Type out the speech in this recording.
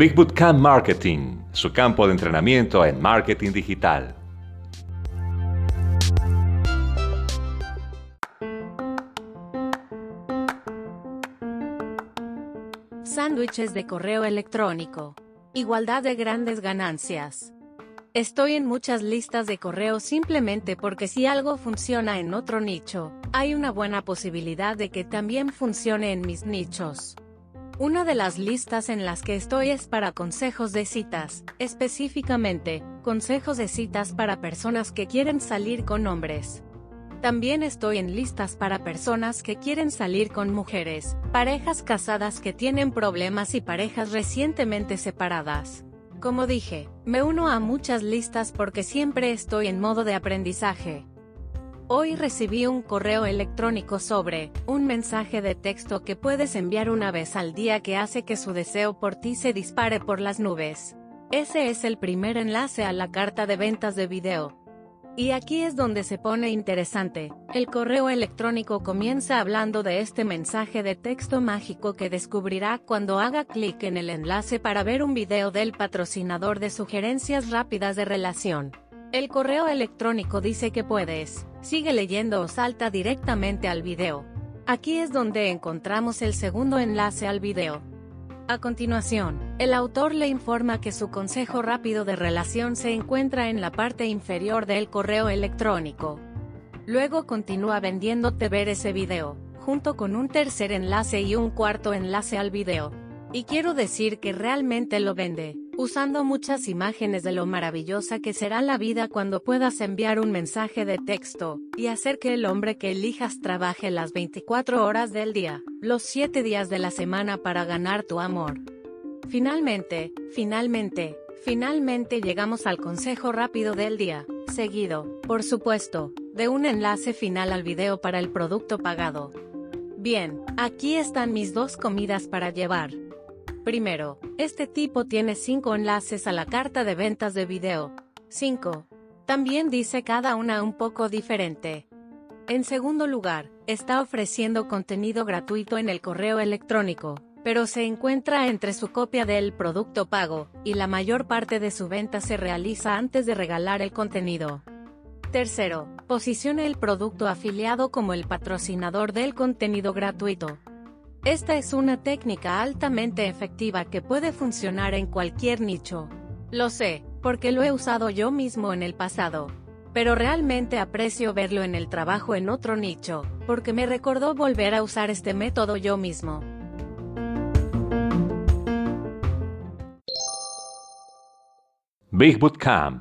Big Bootcamp Marketing, su campo de entrenamiento en marketing digital. Sándwiches de correo electrónico. Igualdad de grandes ganancias. Estoy en muchas listas de correo simplemente porque si algo funciona en otro nicho, hay una buena posibilidad de que también funcione en mis nichos. Una de las listas en las que estoy es para consejos de citas, específicamente, consejos de citas para personas que quieren salir con hombres. También estoy en listas para personas que quieren salir con mujeres, parejas casadas que tienen problemas y parejas recientemente separadas. Como dije, me uno a muchas listas porque siempre estoy en modo de aprendizaje. Hoy recibí un correo electrónico sobre un mensaje de texto que puedes enviar una vez al día que hace que su deseo por ti se dispare por las nubes. Ese es el primer enlace a la carta de ventas de video. Y aquí es donde se pone interesante. El correo electrónico comienza hablando de este mensaje de texto mágico que descubrirá cuando haga clic en el enlace para ver un video del patrocinador de sugerencias rápidas de relación. El correo electrónico dice que puedes, sigue leyendo o salta directamente al video. Aquí es donde encontramos el segundo enlace al video. A continuación, el autor le informa que su consejo rápido de relación se encuentra en la parte inferior del correo electrónico. Luego continúa vendiéndote ver ese video, junto con un tercer enlace y un cuarto enlace al video. Y quiero decir que realmente lo vende, usando muchas imágenes de lo maravillosa que será la vida cuando puedas enviar un mensaje de texto, y hacer que el hombre que elijas trabaje las 24 horas del día, los 7 días de la semana para ganar tu amor. Finalmente, finalmente, finalmente llegamos al consejo rápido del día, seguido, por supuesto, de un enlace final al video para el producto pagado. Bien, aquí están mis dos comidas para llevar. Primero, este tipo tiene 5 enlaces a la carta de ventas de video. 5. También dice cada una un poco diferente. En segundo lugar, está ofreciendo contenido gratuito en el correo electrónico, pero se encuentra entre su copia del producto pago, y la mayor parte de su venta se realiza antes de regalar el contenido. Tercero, posicione el producto afiliado como el patrocinador del contenido gratuito. Esta es una técnica altamente efectiva que puede funcionar en cualquier nicho. Lo sé, porque lo he usado yo mismo en el pasado. Pero realmente aprecio verlo en el trabajo en otro nicho, porque me recordó volver a usar este método yo mismo. Big Bootcamp,